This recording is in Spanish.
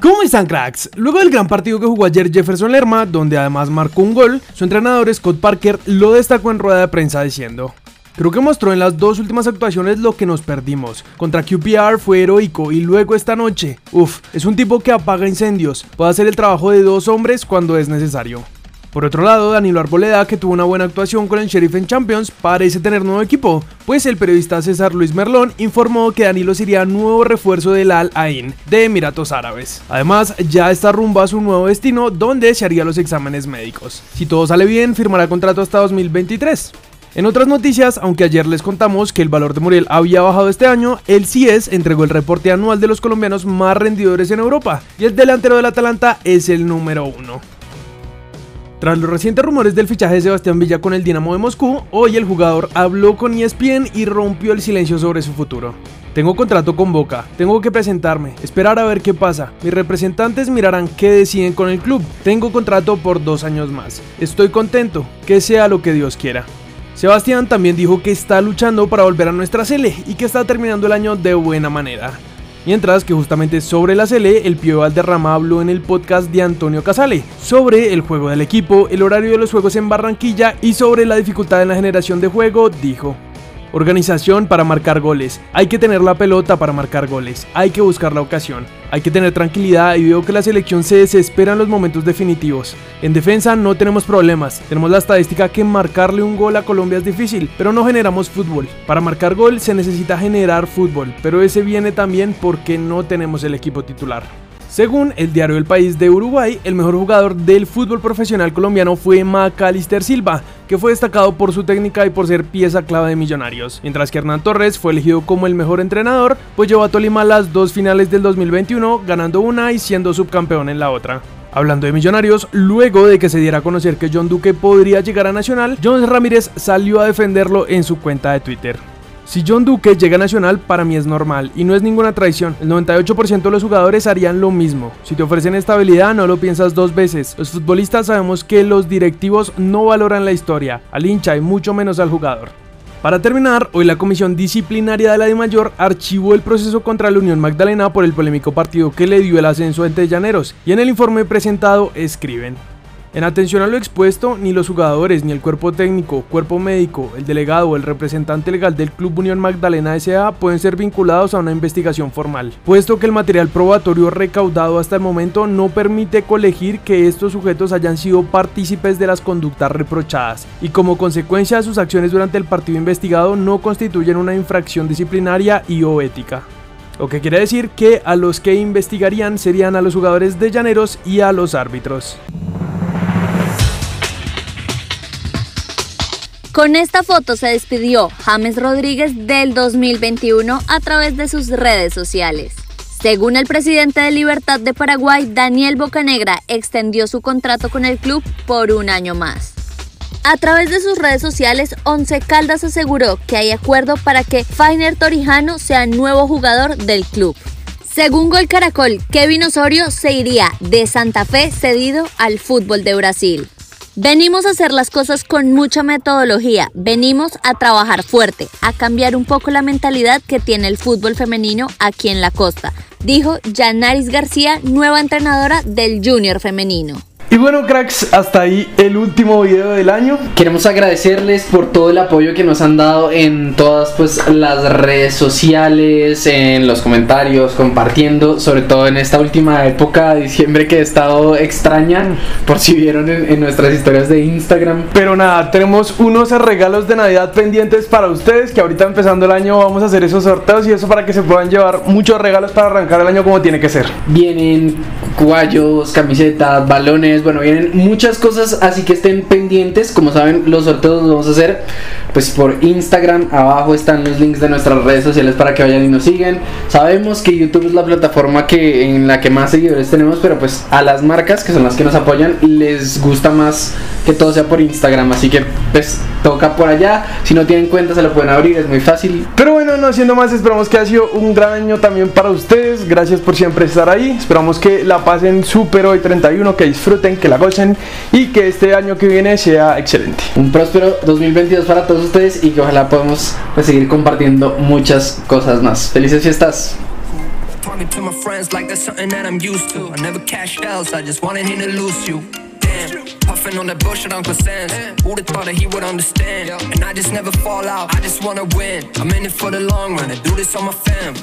¿Cómo están cracks? Luego del gran partido que jugó ayer Jefferson Lerma, donde además marcó un gol, su entrenador Scott Parker lo destacó en rueda de prensa diciendo Creo que mostró en las dos últimas actuaciones lo que nos perdimos. Contra QPR fue heroico y luego esta noche, uff, es un tipo que apaga incendios, puede hacer el trabajo de dos hombres cuando es necesario. Por otro lado, Danilo Arboleda, que tuvo una buena actuación con el Sheriff en Champions, parece tener nuevo equipo, pues el periodista César Luis Merlón informó que Danilo sería nuevo refuerzo del Al Ain de Emiratos Árabes. Además, ya está rumbo a su nuevo destino, donde se haría los exámenes médicos. Si todo sale bien, firmará contrato hasta 2023. En otras noticias, aunque ayer les contamos que el valor de Muriel había bajado este año, el CIES entregó el reporte anual de los colombianos más rendidores en Europa y el delantero del Atalanta es el número uno. Tras los recientes rumores del fichaje de Sebastián Villa con el Dinamo de Moscú, hoy el jugador habló con ESPN y rompió el silencio sobre su futuro. Tengo contrato con Boca, tengo que presentarme, esperar a ver qué pasa. Mis representantes mirarán qué deciden con el club. Tengo contrato por dos años más. Estoy contento, que sea lo que Dios quiera. Sebastián también dijo que está luchando para volver a nuestra Sele y que está terminando el año de buena manera. Mientras que justamente sobre la Sele, el Pío Valderrama habló en el podcast de Antonio Casale sobre el juego del equipo, el horario de los juegos en Barranquilla y sobre la dificultad en la generación de juego, dijo. Organización para marcar goles. Hay que tener la pelota para marcar goles. Hay que buscar la ocasión. Hay que tener tranquilidad y veo que la selección se desespera en los momentos definitivos. En defensa no tenemos problemas. Tenemos la estadística que marcarle un gol a Colombia es difícil, pero no generamos fútbol. Para marcar gol se necesita generar fútbol, pero ese viene también porque no tenemos el equipo titular. Según el diario El País de Uruguay, el mejor jugador del fútbol profesional colombiano fue Macalister Silva, que fue destacado por su técnica y por ser pieza clave de Millonarios, mientras que Hernán Torres fue elegido como el mejor entrenador, pues llevó a Tolima las dos finales del 2021, ganando una y siendo subcampeón en la otra. Hablando de Millonarios, luego de que se diera a conocer que John Duque podría llegar a Nacional, John Ramírez salió a defenderlo en su cuenta de Twitter. Si John Duque llega a Nacional, para mí es normal y no es ninguna traición. El 98% de los jugadores harían lo mismo. Si te ofrecen estabilidad, no lo piensas dos veces. Los futbolistas sabemos que los directivos no valoran la historia, al hincha y mucho menos al jugador. Para terminar, hoy la Comisión Disciplinaria de la DIMAYOR archivó el proceso contra la Unión Magdalena por el polémico partido que le dio el ascenso entre Llaneros y en el informe presentado escriben. En atención a lo expuesto, ni los jugadores, ni el cuerpo técnico, cuerpo médico, el delegado o el representante legal del Club Unión Magdalena S.A. pueden ser vinculados a una investigación formal, puesto que el material probatorio recaudado hasta el momento no permite colegir que estos sujetos hayan sido partícipes de las conductas reprochadas y como consecuencia de sus acciones durante el partido investigado no constituyen una infracción disciplinaria y o ética. Lo que quiere decir que a los que investigarían serían a los jugadores de Llaneros y a los árbitros. Con esta foto se despidió James Rodríguez del 2021 a través de sus redes sociales. Según el presidente de Libertad de Paraguay, Daniel Bocanegra extendió su contrato con el club por un año más. A través de sus redes sociales, Once Caldas aseguró que hay acuerdo para que Fainer Torijano sea nuevo jugador del club. Según Gol Caracol, Kevin Osorio se iría de Santa Fe cedido al fútbol de Brasil. Venimos a hacer las cosas con mucha metodología, venimos a trabajar fuerte, a cambiar un poco la mentalidad que tiene el fútbol femenino aquí en la costa, dijo Janaris García, nueva entrenadora del Junior femenino. Y bueno, cracks, hasta ahí el último video del año. Queremos agradecerles por todo el apoyo que nos han dado en todas pues las redes sociales, en los comentarios, compartiendo, sobre todo en esta última época de diciembre que he estado extraña, por si vieron en, nuestras historias de Instagram. Pero nada, tenemos unos regalos de Navidad pendientes para ustedes, que ahorita empezando el año vamos a hacer esos sorteos y eso para que se puedan llevar muchos regalos para arrancar el año como tiene que ser. Vienen cuallos, camisetas, balones bueno, vienen muchas cosas, así que estén pendientes. Como saben, los sorteos los vamos a hacer pues por Instagram. Abajo están los links de nuestras redes sociales para que vayan y nos sigan. Sabemos que YouTube es la plataforma que en la que más seguidores tenemos, pero pues a las marcas que son las que nos apoyan les gusta más que todo sea por Instagram, así que pues toca por allá. Si no tienen cuenta se lo pueden abrir, es muy fácil. Pero bueno, no siendo más, esperamos que ha sido un gran año también para ustedes. Gracias por siempre estar ahí. Esperamos que la pasen súper hoy 31, que disfruten, que la gocen y que este año que viene sea excelente. Un próspero 2022 para todos ustedes y que ojalá podamos pues, seguir compartiendo muchas cosas más. Felices fiestas. Talking to my friends like that's something that I'm used to. I never I just wanted him to lose you. Damn, puffing on that bullshit Uncle Sam's. Who'd have thought that he would understand? And I just never fall out, I just wanna win. I'm in it for the long run, I do this on my fam.